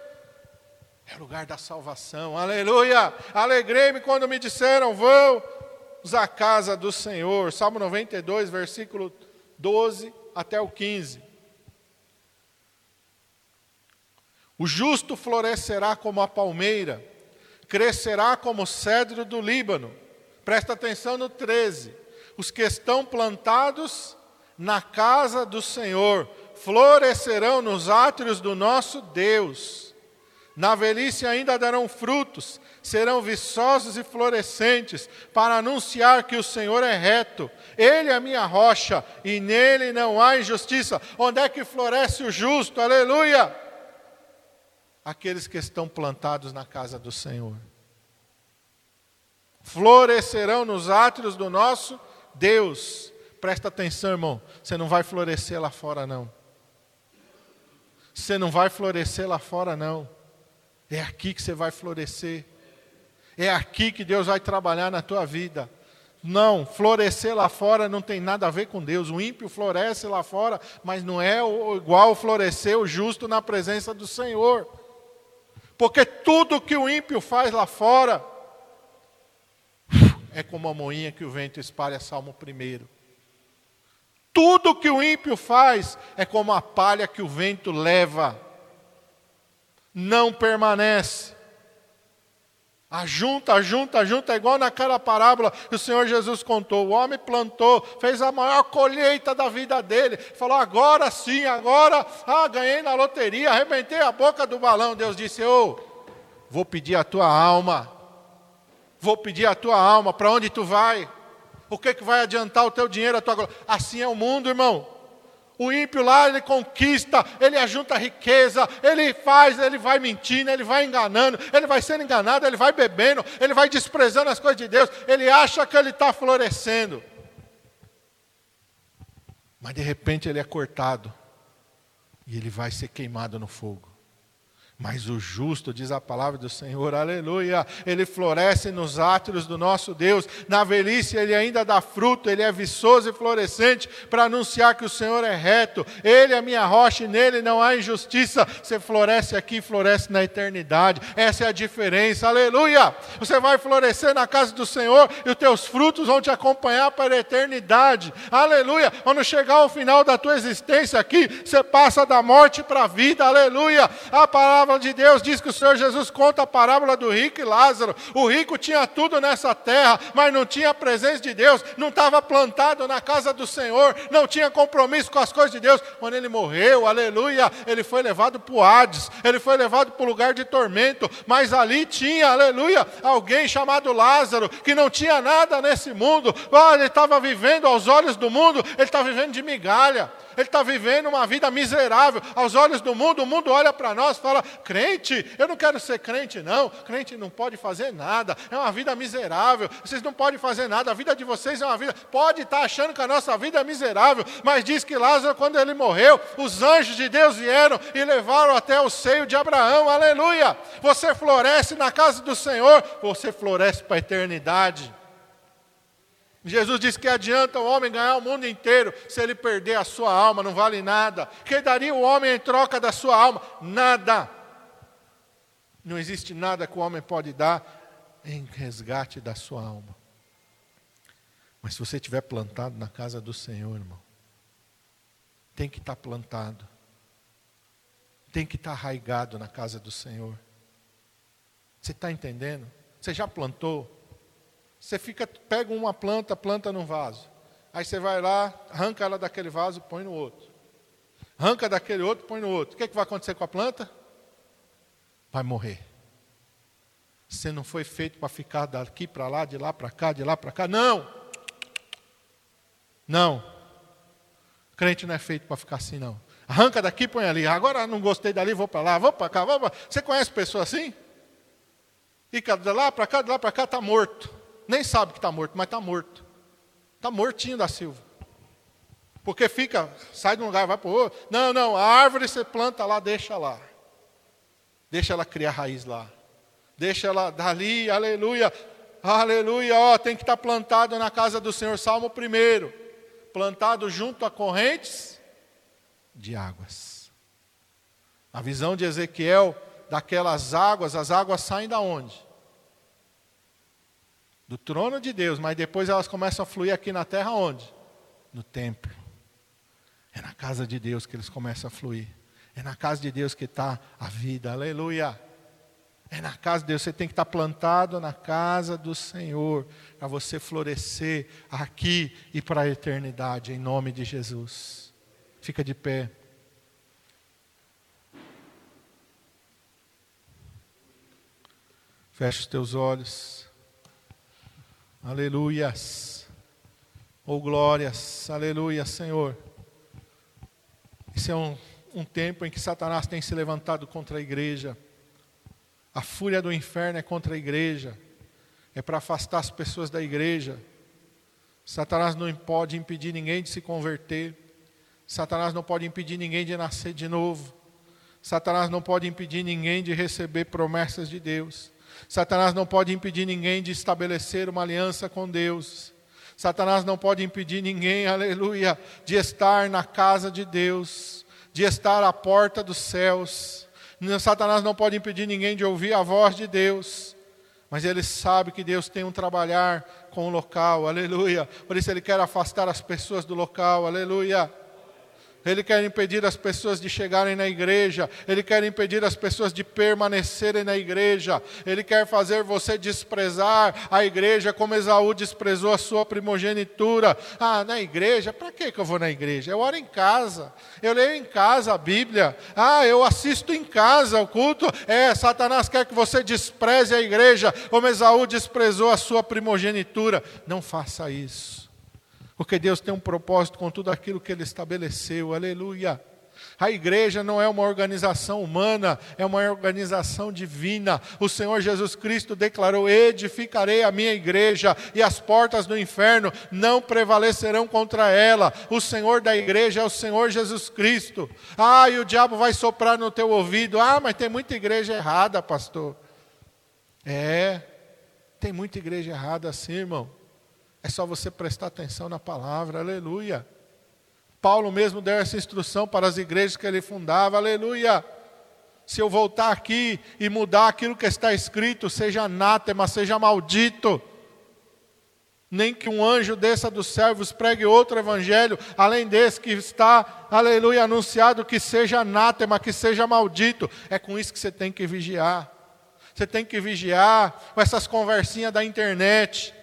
É o lugar da salvação. Aleluia! Alegrei-me quando me disseram: vamos à casa do Senhor. Salmo 92, versículo 12 até o 15. O justo florescerá como a palmeira, crescerá como o cedro do Líbano. Presta atenção no 13. Os que estão plantados na casa do Senhor florescerão nos átrios do nosso Deus. Na velhice ainda darão frutos, serão viçosos e florescentes, para anunciar que o Senhor é reto. Ele é a minha rocha, e nele não há injustiça. Onde é que floresce o justo? Aleluia! Aqueles que estão plantados na casa do Senhor. Florescerão nos átrios do nosso Deus. Presta atenção, irmão. Você não vai florescer lá fora, não. Você não vai florescer lá fora, não. É aqui que você vai florescer. É aqui que Deus vai trabalhar na tua vida. Não, florescer lá fora não tem nada a ver com Deus. O ímpio floresce lá fora, mas não é igual florescer o justo na presença do Senhor. Porque tudo que o ímpio faz lá fora é como a moinha que o vento espalha, Salmo 1. Tudo que o ímpio faz é como a palha que o vento leva não permanece. Ajunta, ajunta, ajunta, é igual naquela parábola que o Senhor Jesus contou. O homem plantou, fez a maior colheita da vida dele. Falou: agora sim, agora, ah, ganhei na loteria, arrebentei a boca do balão. Deus disse: oh, vou pedir a tua alma. Vou pedir a tua alma. Para onde tu vai? O que, que vai adiantar o teu dinheiro, a tua glória? Assim é o mundo, irmão. O ímpio lá, ele conquista, ele ajunta riqueza, ele faz, ele vai mentindo, ele vai enganando, ele vai sendo enganado, ele vai bebendo, ele vai desprezando as coisas de Deus, ele acha que ele está florescendo. Mas de repente ele é cortado e ele vai ser queimado no fogo. Mas o justo, diz a palavra do Senhor, aleluia, ele floresce nos átrios do nosso Deus. Na velhice ele ainda dá fruto, ele é viçoso e florescente para anunciar que o Senhor é reto. Ele é minha rocha e nele não há injustiça. Você floresce aqui, floresce na eternidade. Essa é a diferença, aleluia. Você vai florescer na casa do Senhor e os teus frutos vão te acompanhar para a eternidade, aleluia. Quando chegar ao final da tua existência aqui, você passa da morte para a vida, aleluia. A palavra parábola de Deus diz que o Senhor Jesus conta a parábola do rico e Lázaro. O rico tinha tudo nessa terra, mas não tinha a presença de Deus, não estava plantado na casa do Senhor, não tinha compromisso com as coisas de Deus. Quando ele morreu, aleluia, ele foi levado para o Hades, ele foi levado para o lugar de tormento, mas ali tinha, aleluia, alguém chamado Lázaro, que não tinha nada nesse mundo, ele estava vivendo aos olhos do mundo, ele está vivendo de migalha ele está vivendo uma vida miserável. Aos olhos do mundo, o mundo olha para nós e fala: crente, eu não quero ser crente, não. Crente não pode fazer nada, é uma vida miserável. Vocês não podem fazer nada, a vida de vocês é uma vida. Pode estar tá achando que a nossa vida é miserável, mas diz que Lázaro, quando ele morreu, os anjos de Deus vieram e levaram até o seio de Abraão. Aleluia! Você floresce na casa do Senhor, você floresce para a eternidade. Jesus disse que adianta o homem ganhar o mundo inteiro se ele perder a sua alma, não vale nada. Que daria o homem em troca da sua alma? Nada. Não existe nada que o homem pode dar em resgate da sua alma. Mas se você estiver plantado na casa do Senhor, irmão, tem que estar plantado, tem que estar arraigado na casa do Senhor. Você está entendendo? Você já plantou? Você fica, pega uma planta, planta num vaso. Aí você vai lá, arranca ela daquele vaso, põe no outro. Arranca daquele outro, põe no outro. O que, é que vai acontecer com a planta? Vai morrer. Você não foi feito para ficar daqui para lá, de lá para cá, de lá para cá. Não! Não. O crente não é feito para ficar assim, não. Arranca daqui, põe ali. Agora não gostei dali, vou para lá, vou para cá, vou para... Você conhece pessoa assim? Fica de lá para cá, de lá para cá, está morto nem sabe que está morto, mas está morto. Está mortinho da Silva. Porque fica, sai de um lugar, vai para o outro. Não, não, a árvore você planta lá, deixa lá. Deixa ela criar raiz lá. Deixa ela dali, aleluia, aleluia, ó, tem que estar tá plantado na casa do Senhor, Salmo 1. Plantado junto a correntes de águas. A visão de Ezequiel, daquelas águas, as águas saem da onde? Do trono de Deus, mas depois elas começam a fluir aqui na terra onde? No templo. É na casa de Deus que eles começam a fluir. É na casa de Deus que está a vida. Aleluia. É na casa de Deus. Você tem que estar tá plantado na casa do Senhor para você florescer aqui e para a eternidade, em nome de Jesus. Fica de pé. Feche os teus olhos. Aleluias. Oh glórias. Aleluia, Senhor. Esse é um, um tempo em que Satanás tem se levantado contra a igreja. A fúria do inferno é contra a igreja. É para afastar as pessoas da igreja. Satanás não pode impedir ninguém de se converter. Satanás não pode impedir ninguém de nascer de novo. Satanás não pode impedir ninguém de receber promessas de Deus. Satanás não pode impedir ninguém de estabelecer uma aliança com Deus. Satanás não pode impedir ninguém, aleluia, de estar na casa de Deus, de estar à porta dos céus. Satanás não pode impedir ninguém de ouvir a voz de Deus. Mas ele sabe que Deus tem um trabalhar com o local, aleluia. Por isso ele quer afastar as pessoas do local, aleluia. Ele quer impedir as pessoas de chegarem na igreja, Ele quer impedir as pessoas de permanecerem na igreja, Ele quer fazer você desprezar a igreja como Esaú desprezou a sua primogenitura. Ah, na igreja? Para que eu vou na igreja? Eu oro em casa, eu leio em casa a Bíblia, ah, eu assisto em casa o culto. É, Satanás quer que você despreze a igreja como Esaú desprezou a sua primogenitura. Não faça isso. Porque Deus tem um propósito com tudo aquilo que Ele estabeleceu. Aleluia. A igreja não é uma organização humana, é uma organização divina. O Senhor Jesus Cristo declarou: Edificarei a minha igreja, e as portas do inferno não prevalecerão contra ela. O Senhor da igreja é o Senhor Jesus Cristo. Ah, e o diabo vai soprar no teu ouvido: Ah, mas tem muita igreja errada, pastor. É, tem muita igreja errada assim, irmão. É só você prestar atenção na palavra, aleluia. Paulo mesmo deu essa instrução para as igrejas que ele fundava, aleluia. Se eu voltar aqui e mudar aquilo que está escrito, seja anátema, seja maldito. nem que um anjo desça dos céus pregue outro evangelho, além desse que está, aleluia, anunciado, que seja anátema, que seja maldito. É com isso que você tem que vigiar. Você tem que vigiar com essas conversinhas da internet,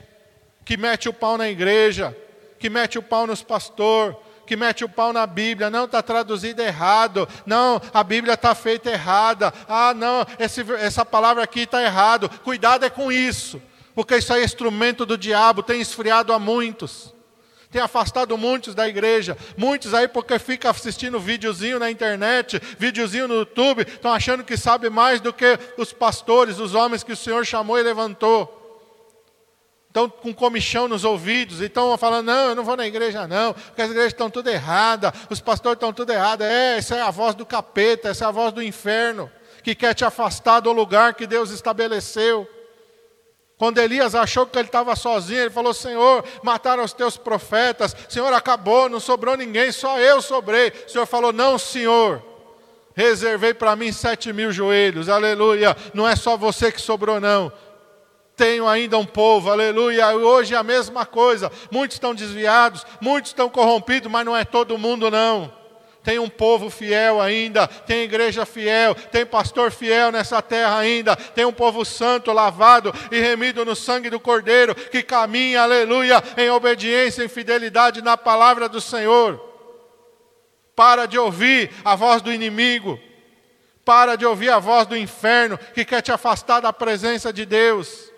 que mete o pau na igreja, que mete o pau nos pastores, que mete o pau na Bíblia, não está traduzido errado, não, a Bíblia está feita errada, ah, não, esse, essa palavra aqui está errado, cuidado é com isso porque isso é instrumento do diabo, tem esfriado a muitos, tem afastado muitos da igreja, muitos aí porque fica assistindo videozinho na internet, videozinho no YouTube, estão achando que sabe mais do que os pastores, os homens que o Senhor chamou e levantou. Estão com comichão nos ouvidos e estão falando, não, eu não vou na igreja não, porque as igrejas estão tudo erradas, os pastores estão tudo errados. É, essa é a voz do capeta, essa é a voz do inferno, que quer te afastar do lugar que Deus estabeleceu. Quando Elias achou que ele estava sozinho, ele falou: Senhor, mataram os teus profetas, Senhor, acabou, não sobrou ninguém, só eu sobrei. O Senhor falou: Não, Senhor, reservei para mim sete mil joelhos, aleluia. Não é só você que sobrou, não. Tenho ainda um povo, aleluia. Hoje é a mesma coisa. Muitos estão desviados, muitos estão corrompidos, mas não é todo mundo, não tem um povo fiel ainda, tem igreja fiel, tem pastor fiel nessa terra ainda, tem um povo santo, lavado e remido no sangue do Cordeiro, que caminha, aleluia, em obediência, em fidelidade na palavra do Senhor. Para de ouvir a voz do inimigo, para de ouvir a voz do inferno que quer te afastar da presença de Deus.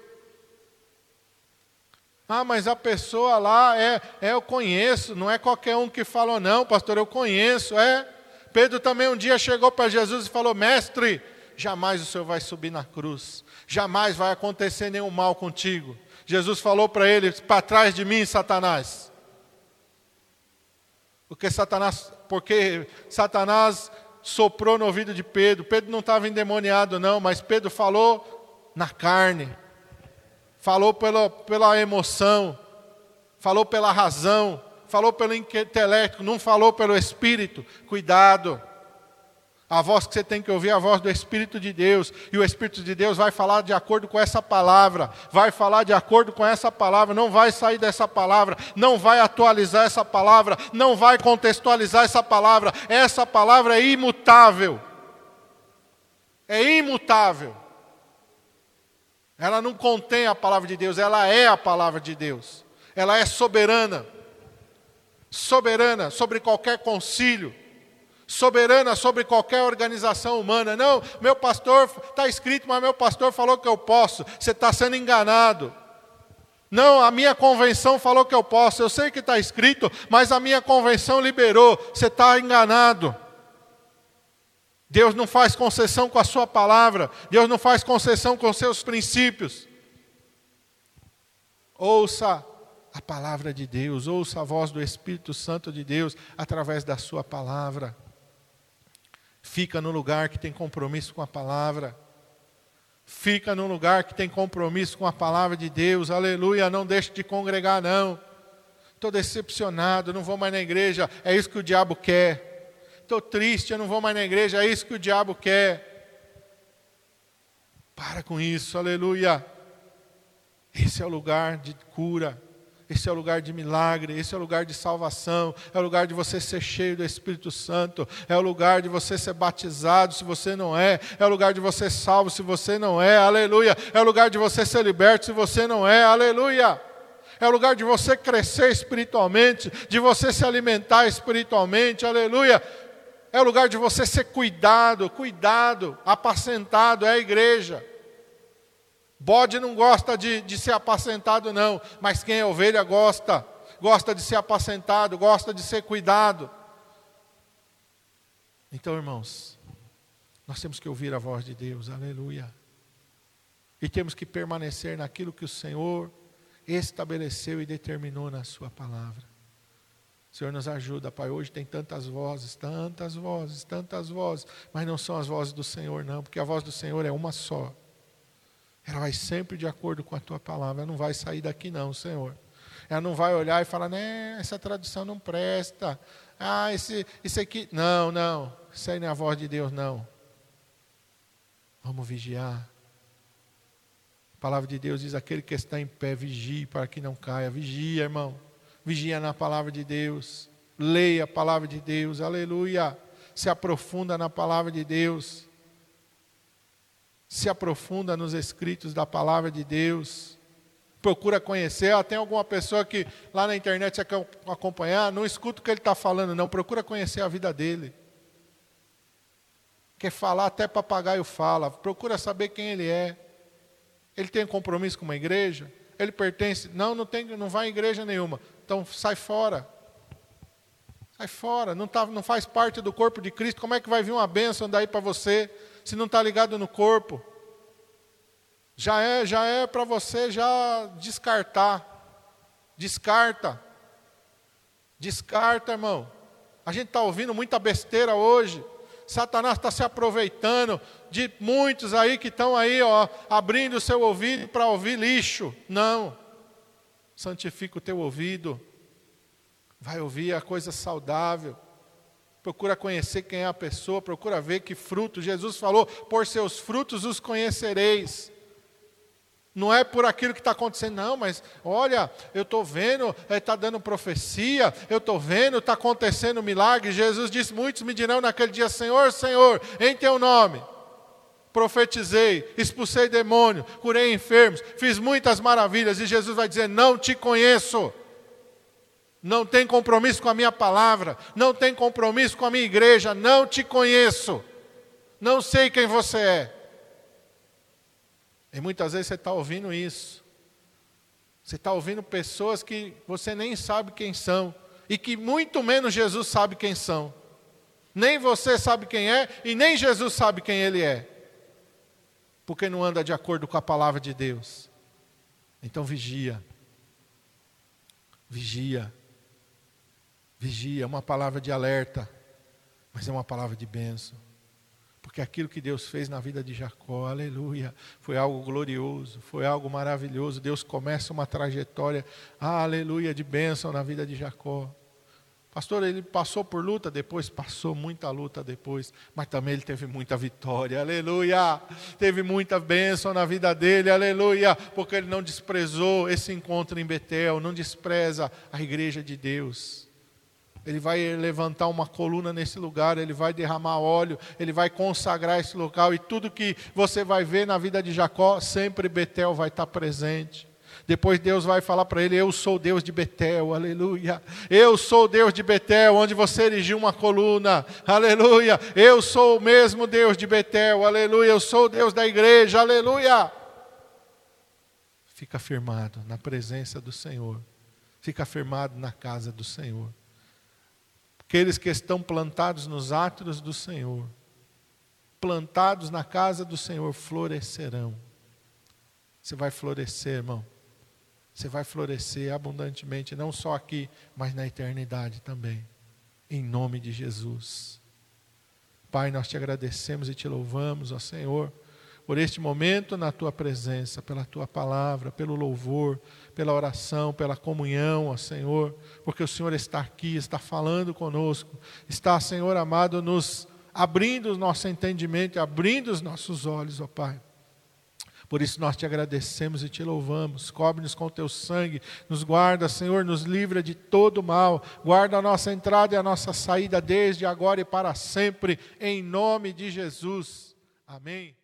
Ah, mas a pessoa lá é, é eu conheço, não é qualquer um que falou, não, pastor, eu conheço, é. Pedro também um dia chegou para Jesus e falou: Mestre, jamais o senhor vai subir na cruz, jamais vai acontecer nenhum mal contigo. Jesus falou para ele: Para trás de mim, Satanás. Porque Satanás, porque Satanás soprou no ouvido de Pedro. Pedro não estava endemoniado, não, mas Pedro falou na carne falou pela, pela emoção, falou pela razão, falou pelo intelecto, não falou pelo espírito. Cuidado. A voz que você tem que ouvir é a voz do Espírito de Deus. E o Espírito de Deus vai falar de acordo com essa palavra. Vai falar de acordo com essa palavra. Não vai sair dessa palavra. Não vai atualizar essa palavra. Não vai contextualizar essa palavra. Essa palavra é imutável. É imutável. Ela não contém a palavra de Deus, ela é a palavra de Deus. Ela é soberana. Soberana sobre qualquer concílio. Soberana sobre qualquer organização humana. Não, meu pastor, está escrito, mas meu pastor falou que eu posso. Você está sendo enganado. Não, a minha convenção falou que eu posso. Eu sei que está escrito, mas a minha convenção liberou. Você está enganado. Deus não faz concessão com a sua palavra, Deus não faz concessão com seus princípios. Ouça a palavra de Deus, ouça a voz do Espírito Santo de Deus através da sua palavra. Fica no lugar que tem compromisso com a palavra. Fica no lugar que tem compromisso com a palavra de Deus. Aleluia, não deixe de congregar não. Estou decepcionado, não vou mais na igreja. É isso que o diabo quer estou triste, eu não vou mais na igreja, é isso que o diabo quer. Para com isso, aleluia. Esse é o lugar de cura, esse é o lugar de milagre, esse é o lugar de salvação, é o lugar de você ser cheio do Espírito Santo, é o lugar de você ser batizado se você não é, é o lugar de você ser salvo se você não é, aleluia. É o lugar de você ser liberto se você não é, aleluia é o lugar de você crescer espiritualmente, de você se alimentar espiritualmente, aleluia. É o lugar de você ser cuidado, cuidado, apacentado, é a igreja. Bode não gosta de, de ser apacentado, não, mas quem é ovelha gosta, gosta de ser apacentado, gosta de ser cuidado. Então, irmãos, nós temos que ouvir a voz de Deus, aleluia. E temos que permanecer naquilo que o Senhor estabeleceu e determinou na Sua palavra. Senhor, nos ajuda, Pai. Hoje tem tantas vozes, tantas vozes, tantas vozes, mas não são as vozes do Senhor, não, porque a voz do Senhor é uma só. Ela vai sempre de acordo com a tua palavra, ela não vai sair daqui, não, Senhor. Ela não vai olhar e falar, né, essa tradução não presta. Ah, esse, esse aqui. Não, não. Isso aí não é a voz de Deus, não. Vamos vigiar. palavra de Deus diz: aquele que está em pé, vigie para que não caia. Vigia, irmão. Vigia na palavra de Deus. Leia a palavra de Deus. Aleluia. Se aprofunda na palavra de Deus. Se aprofunda nos escritos da palavra de Deus. Procura conhecer. Ah, tem alguma pessoa que lá na internet você quer acompanhar? Não escuta o que ele está falando, não. Procura conhecer a vida dele. Quer falar, até papagaio fala. Procura saber quem ele é. Ele tem compromisso com uma igreja? Ele pertence? Não, não, tem, não vai em igreja nenhuma. Então sai fora. Sai fora. Não, tá, não faz parte do corpo de Cristo. Como é que vai vir uma bênção daí para você se não está ligado no corpo? Já é, já é para você já descartar. Descarta. Descarta, irmão. A gente está ouvindo muita besteira hoje. Satanás está se aproveitando de muitos aí que estão aí, ó, abrindo o seu ouvido para ouvir lixo. Não. Santifica o teu ouvido. Vai ouvir a coisa saudável. Procura conhecer quem é a pessoa, procura ver que fruto. Jesus falou: por seus frutos os conhecereis. Não é por aquilo que está acontecendo, não, mas olha, eu estou vendo, está dando profecia, eu estou vendo, está acontecendo milagre. Jesus disse: Muitos me dirão naquele dia: Senhor, Senhor, em teu nome. Profetizei, expulsei demônio, curei enfermos, fiz muitas maravilhas. E Jesus vai dizer: Não te conheço. Não tem compromisso com a minha palavra, não tem compromisso com a minha igreja, não te conheço. Não sei quem você é. E muitas vezes você está ouvindo isso. Você está ouvindo pessoas que você nem sabe quem são. E que muito menos Jesus sabe quem são. Nem você sabe quem é e nem Jesus sabe quem ele é. Porque não anda de acordo com a palavra de Deus. Então vigia. Vigia. Vigia, é uma palavra de alerta, mas é uma palavra de bênção. Porque aquilo que Deus fez na vida de Jacó, aleluia, foi algo glorioso, foi algo maravilhoso. Deus começa uma trajetória, aleluia, de bênção na vida de Jacó. Pastor, ele passou por luta depois, passou muita luta depois, mas também ele teve muita vitória, aleluia. Teve muita bênção na vida dele, aleluia, porque ele não desprezou esse encontro em Betel, não despreza a igreja de Deus. Ele vai levantar uma coluna nesse lugar, ele vai derramar óleo, ele vai consagrar esse local e tudo que você vai ver na vida de Jacó, sempre Betel vai estar presente. Depois Deus vai falar para ele: Eu sou Deus de Betel, aleluia. Eu sou Deus de Betel, onde você erigiu uma coluna, aleluia. Eu sou o mesmo Deus de Betel, aleluia. Eu sou Deus da igreja, aleluia. Fica firmado na presença do Senhor, fica firmado na casa do Senhor. Aqueles que estão plantados nos átrios do Senhor, plantados na casa do Senhor, florescerão. Você vai florescer, irmão. Você vai florescer abundantemente, não só aqui, mas na eternidade também. Em nome de Jesus. Pai, nós te agradecemos e te louvamos, ó Senhor, por este momento na tua presença, pela tua palavra, pelo louvor pela oração, pela comunhão, ó Senhor, porque o Senhor está aqui, está falando conosco, está, Senhor amado, nos abrindo o nosso entendimento, abrindo os nossos olhos, ó Pai. Por isso nós te agradecemos e te louvamos. Cobre-nos com teu sangue, nos guarda, Senhor, nos livra de todo mal. Guarda a nossa entrada e a nossa saída desde agora e para sempre, em nome de Jesus. Amém.